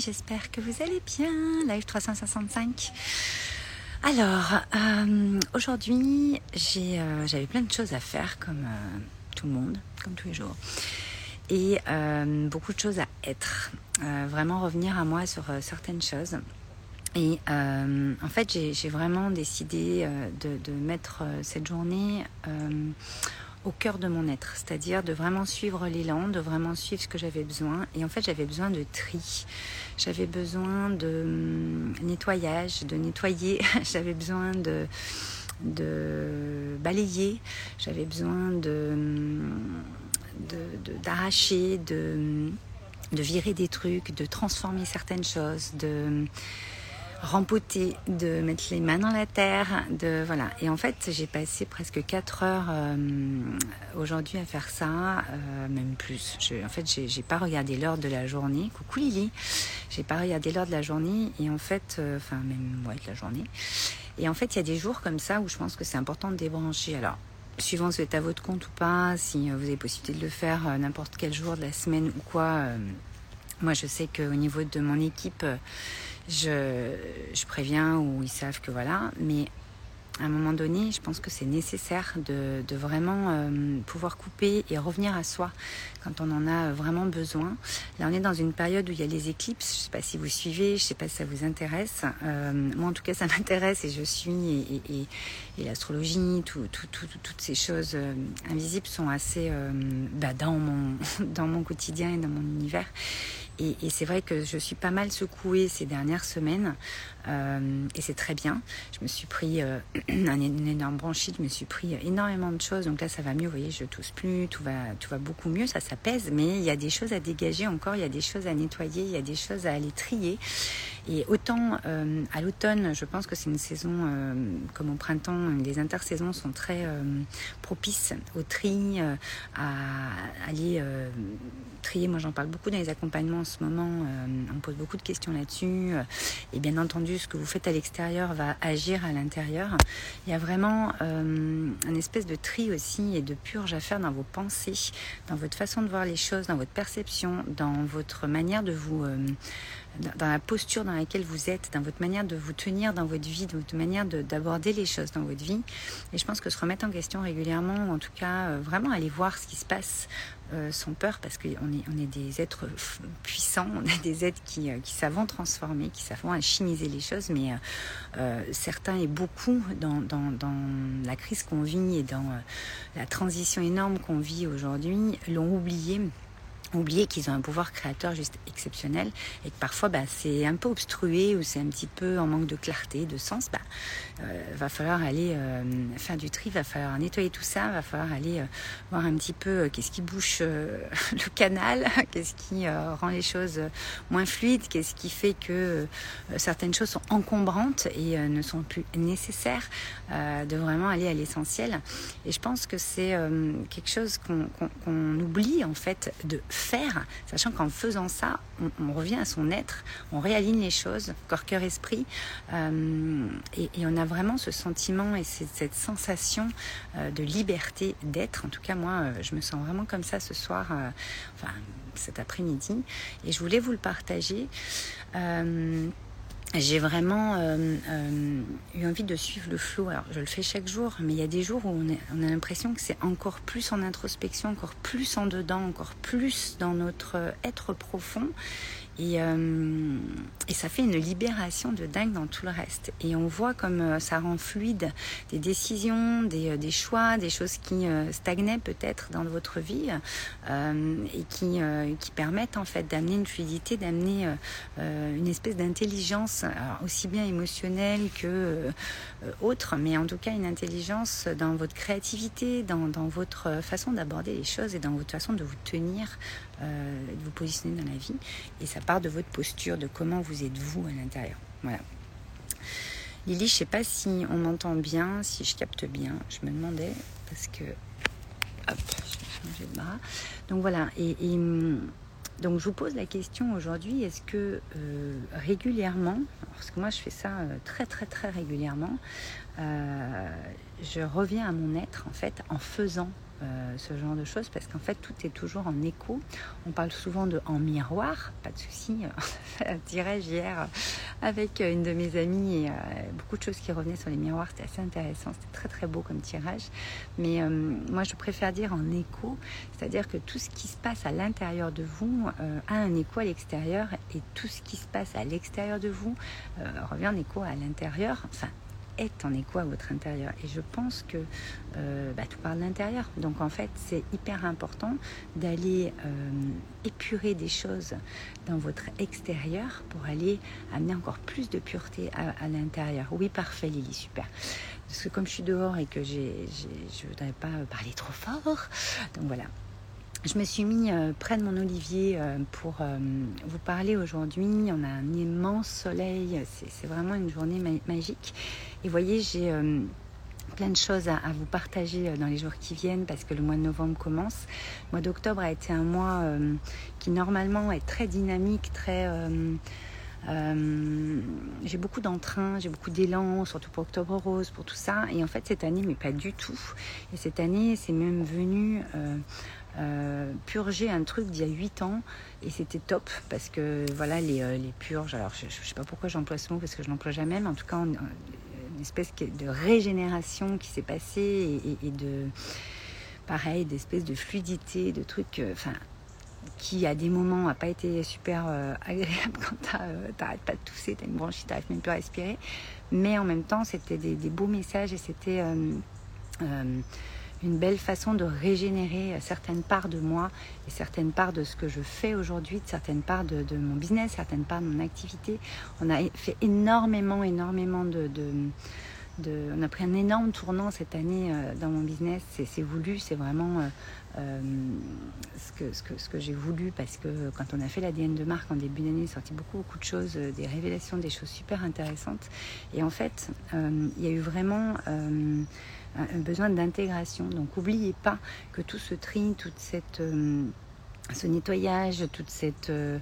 j'espère que vous allez bien. Live 365. Alors, euh, aujourd'hui, euh, j'avais plein de choses à faire comme euh, tout le monde, comme tous les jours. Et beaucoup de choses à être. vraiment revenir à moi sur certaines choses. Et en fait, j'ai, vraiment décidé de, de, mettre cette journée au cœur de mon être, c'est-à-dire de vraiment suivre l'élan, de vraiment suivre ce que j'avais besoin. Et en fait, j'avais besoin de tri, j'avais besoin de hum, nettoyage, de nettoyer, j'avais besoin de, de balayer, j'avais besoin de hum, d'arracher, de, hum, de, virer des trucs, de transformer certaines choses, de rempoter, de mettre les mains dans la terre, de voilà. Et en fait, j'ai passé presque 4 heures euh, aujourd'hui à faire ça, euh, même plus. En fait, j'ai pas regardé l'heure de la journée. Coucou Lily, j'ai pas regardé l'heure de la journée et en fait, euh, enfin même ouais de la journée. Et en fait, il y a des jours comme ça où je pense que c'est important de débrancher. Alors, suivant si vous êtes à votre compte ou pas, si vous avez possibilité de le faire n'importe quel jour de la semaine ou quoi. moi, je sais qu'au niveau de mon équipe je, je préviens ou ils savent que voilà, mais à un moment donné, je pense que c'est nécessaire de, de vraiment euh, pouvoir couper et revenir à soi quand on en a vraiment besoin. Là, on est dans une période où il y a les éclipses. Je ne sais pas si vous suivez, je ne sais pas si ça vous intéresse. Euh, moi, en tout cas, ça m'intéresse et je suis et, et, et l'astrologie, tout, tout, toutes ces choses euh, invisibles sont assez bah, dans mon dans mon quotidien et dans mon univers. Et, c'est vrai que je suis pas mal secouée ces dernières semaines euh, et c'est très bien. Je me suis pris euh, un, énorme bronchite, je me suis pris énormément de choses. Donc là, ça va mieux. Vous voyez, je tousse plus, tout va, beaucoup mieux. Ça s'apaise, mais il y a des choses à dégager encore. Il y a des choses à nettoyer, il y a des choses à aller trier. Et autant euh, à l'automne, je pense que c'est une saison euh, comme au printemps, les intersaisons sont très propices au tri, à aller trier. Moi, j'en parle beaucoup dans les accompagnements en ce moment. on me pose beaucoup de questions là-dessus. et bien entendu, ce que vous faites à l'extérieur va agir à l'intérieur. Il y a vraiment un espèce de tri aussi et de purge à faire dans vos pensées, dans votre façon de voir les choses, dans votre perception, dans votre manière de vous dans la posture dans laquelle vous êtes, dans votre manière de vous tenir dans votre vie, dans votre manière d'aborder les choses dans votre vie. Et je pense que se remettre en question régulièrement, en tout cas euh, vraiment aller voir ce qui se passe euh, sans peur, parce qu'on est, des êtres puissants, on est des êtres qui, euh, savent transformer, qui savent alchimiser les choses, mais certains et beaucoup dans la crise qu'on vit et dans la transition énorme qu'on vit aujourd'hui l'ont oublié oublier qu'ils ont un pouvoir créateur juste exceptionnel et que parfois bah, c'est un peu obstrué ou c'est un petit peu en manque de clarté, de sens, bah, euh, va falloir aller euh, faire du tri, va falloir nettoyer tout ça, va falloir aller euh, voir un petit peu euh, qu'est-ce qui bouche le canal, qu'est-ce qui rend les choses moins fluides, qu'est-ce qui fait que certaines choses sont encombrantes et ne sont plus nécessaires, de vraiment aller à l'essentiel. Et je pense que c'est quelque chose qu'on oublie en fait de faire, sachant qu'en faisant ça, on, revient à son être, on réaligne les choses, corps, cœur, esprit, euh, et, on a vraiment ce sentiment et cette sensation euh, de liberté d'être. En tout cas, moi, euh, je me sens vraiment comme ça ce soir, enfin cet après-midi, et je voulais vous le partager j'ai vraiment euh, euh, eu envie de suivre le flot. Alors, je le fais chaque jour, mais il y a des jours où on, on a l'impression que c'est encore plus en introspection, encore plus en dedans, encore plus dans notre être profond. Et, euh, et, ça fait une libération de dingue dans tout le reste. Et on voit comme euh, ça rend fluide des décisions, des, euh, des choix, des choses qui stagnaient peut-être dans votre vie et qui, qui permettent en fait d'amener une fluidité, d'amener une espèce d'intelligence, aussi bien émotionnelle que autre, mais en tout cas une intelligence dans votre créativité, dans, dans votre façon d'aborder les choses et dans votre façon de vous tenir, de vous positionner dans la vie. Et ça part de votre posture, de comment vous êtes vous à l'intérieur. Voilà. Lily, je sais pas si on m'entend bien, si je capte bien. Je me demandais parce que hop, je changer de bras. Donc voilà. Et, donc je vous pose la question aujourd'hui est-ce que euh, régulièrement, parce que moi je fais ça euh, très très très régulièrement, euh, je reviens à mon être en fait en faisant ce genre de choses parce qu'en fait tout est toujours en écho. On parle souvent de en miroir, pas de souci. tirage hier avec une de mes amies et beaucoup de choses qui revenaient sur les miroirs, c'était assez intéressant, c'était très très beau comme tirage. Mais moi je préfère dire en écho, c'est-à-dire que tout ce qui se passe à l'intérieur de vous a un écho à l'extérieur et tout ce qui se passe à l'extérieur de vous revient en écho à l'intérieur. Enfin, est en écho à votre intérieur. Et je pense que euh, bah, tout parle d'intérieur. Donc en fait, c'est hyper important d'aller euh, épurer des choses dans votre extérieur pour aller amener encore plus de pureté à, l'intérieur. Oui, parfait, Lily, super. Parce que comme je suis dehors et que j'ai, je ne voudrais pas parler trop fort, donc voilà, je me suis mis euh, près de mon olivier euh, pour euh, vous parler aujourd'hui. On a un immense soleil, c'est vraiment une journée magique. Et voyez, j'ai plein de choses à, vous partager dans les jours qui viennent parce que le mois de novembre commence. Le mois d'octobre a été un mois qui normalement est très dynamique, très... j'ai beaucoup d'entrain, j'ai beaucoup d'élan, surtout pour Octobre Rose, pour tout ça. Et en fait, cette année, mais pas du tout. Et cette année, c'est même venu euh, purger un truc d'il y a 8 ans et c'était top parce que voilà les, euh, les purges, alors je ne sais pas pourquoi j'emploie ce mot parce que je l'emploie jamais, mais en tout cas une espèce de régénération qui s'est passée et, de pareil, d'espèce de fluidité, de trucs, euh, qui à des moments n'a pas été super agréable quand tu n'arrêtes pas de tousser, tu as une bronchite, tu n'arrives même plus à respirer. Mais en même temps, c'était des, des, beaux messages et c'était une belle façon de régénérer certaines parts de moi et certaines parts de ce que je fais aujourd'hui, certaines parts de, mon business, certaines parts de mon activité. On a fait énormément, énormément de, on a pris un énorme tournant cette année euh, dans mon business. C'est voulu, c'est vraiment euh, euh, ce que, j'ai voulu parce que quand on a fait l'ADN de marque en début d'année, il sorti beaucoup, beaucoup de choses, des révélations, des choses super intéressantes. Et en fait, il y a eu vraiment un besoin d'intégration. Donc n'oubliez pas que tout ce tri, toute cette, ce nettoyage, toute cette euh,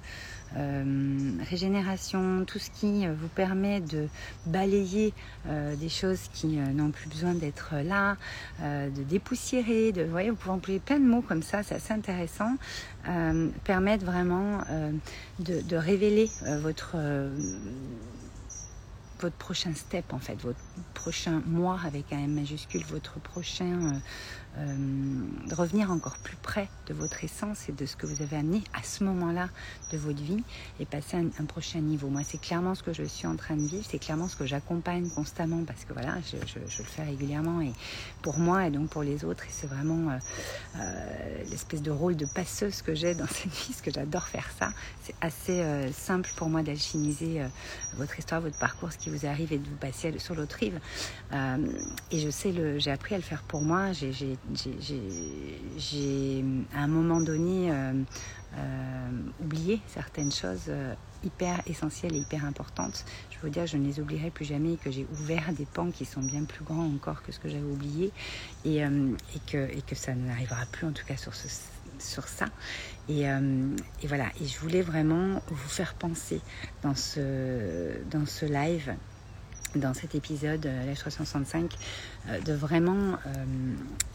euh, régénération, tout ce qui vous permet de balayer des choses qui n'ont plus besoin d'être là, de dépoussiérer, de, vous voyez, vous pouvez employer plein de mots comme ça, c'est assez intéressant, permettent vraiment de, révéler votre votre prochain step en fait, votre prochain moi avec un M majuscule, votre prochain euh, euh, revenir encore plus près de votre essence et de ce que vous avez amené à ce moment-là de votre vie et passer à un, prochain niveau. Moi, c'est clairement ce que je suis en train de vivre, c'est clairement ce que j'accompagne constamment parce que voilà, je, le fais régulièrement et pour moi et donc pour les autres. Et c'est vraiment euh, euh, l'espèce de rôle de passeuse que j'ai dans cette vie, parce que j'adore faire ça. C'est assez simple pour moi d'alchimiser votre histoire, votre parcours, ce qui vous arrive et de vous passer sur l'autre rive. et je sais, j'ai appris à le faire pour moi. J'ai j'ai à un moment donné euh, euh, oublié certaines choses euh, hyper essentielles et hyper importantes. Je veux dire, je ne les oublierai plus jamais et que j'ai ouvert des pans qui sont bien plus grands encore que ce que j'avais oublié et, que, ça n'arrivera plus en tout cas sur, ça. Et, voilà, et je voulais vraiment vous faire penser dans ce live dans cet épisode, euh, la 365, euh, de vraiment euh,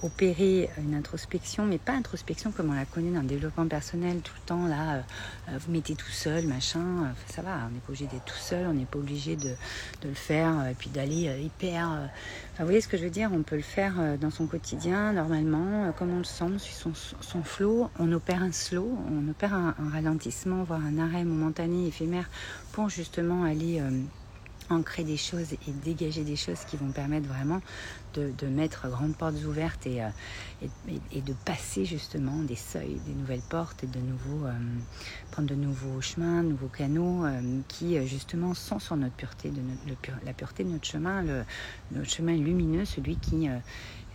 opérer une introspection, mais pas introspection comme on la connaît dans le développement personnel, tout le temps là, vous mettez tout seul, machin, ça va, on n'est pas obligé d'être tout seul, on n'est pas obligé de, le faire, et puis d'aller hyper... Vous voyez ce que je veux dire On peut le faire dans son quotidien, normalement, comme on le sent, sur son, son flow, on opère un slow, on opère un ralentissement, voire un arrêt momentané, éphémère, pour justement aller ancrer des choses et dégager des choses qui vont permettre vraiment de, mettre grandes portes ouvertes et, euh, et, de passer justement des seuils, des nouvelles portes et de nouveaux, euh, prendre de nouveaux chemins, de nouveaux canaux euh, qui justement sont sur notre pureté, de la pureté de notre chemin, le, notre chemin lumineux, celui qui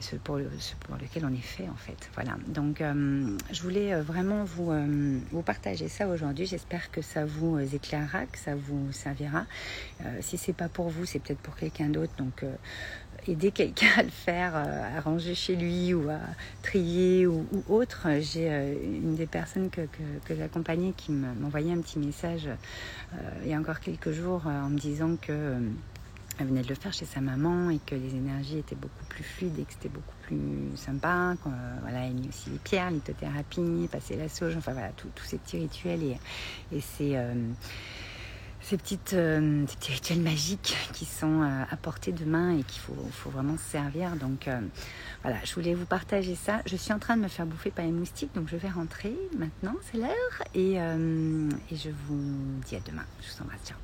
ce pour, le, pour lequel on est fait en fait. Voilà. Donc euh, je voulais euh, vraiment vous, euh, vous partager ça aujourd'hui. J'espère que ça vous éclairera, que ça vous servira. si c'est pas pour vous, c'est peut-être pour quelqu'un d'autre. Donc aider quelqu'un à le faire, à ranger chez lui ou à trier ou, autre. J'ai une des personnes que, que, que j'accompagnais qui m'envoyait un petit message il y a encore quelques jours en me disant que elle venait de le faire chez sa maman et que les énergies étaient beaucoup plus fluides et que c'était beaucoup plus sympa. Euh, voilà, elle mis aussi les pierres, lithothérapie, passer la sauge, enfin voilà, tous ces petits rituels et, euh, ces, petites, euh, ces petits rituels magiques qui sont à portée de main et qu'il faut, faut, vraiment se servir. Donc voilà, je voulais vous partager ça. Je suis en train de me faire bouffer par les moustiques, donc je vais rentrer maintenant, c'est l'heure. Et je vous dis à demain. Je vous embrasse, ciao.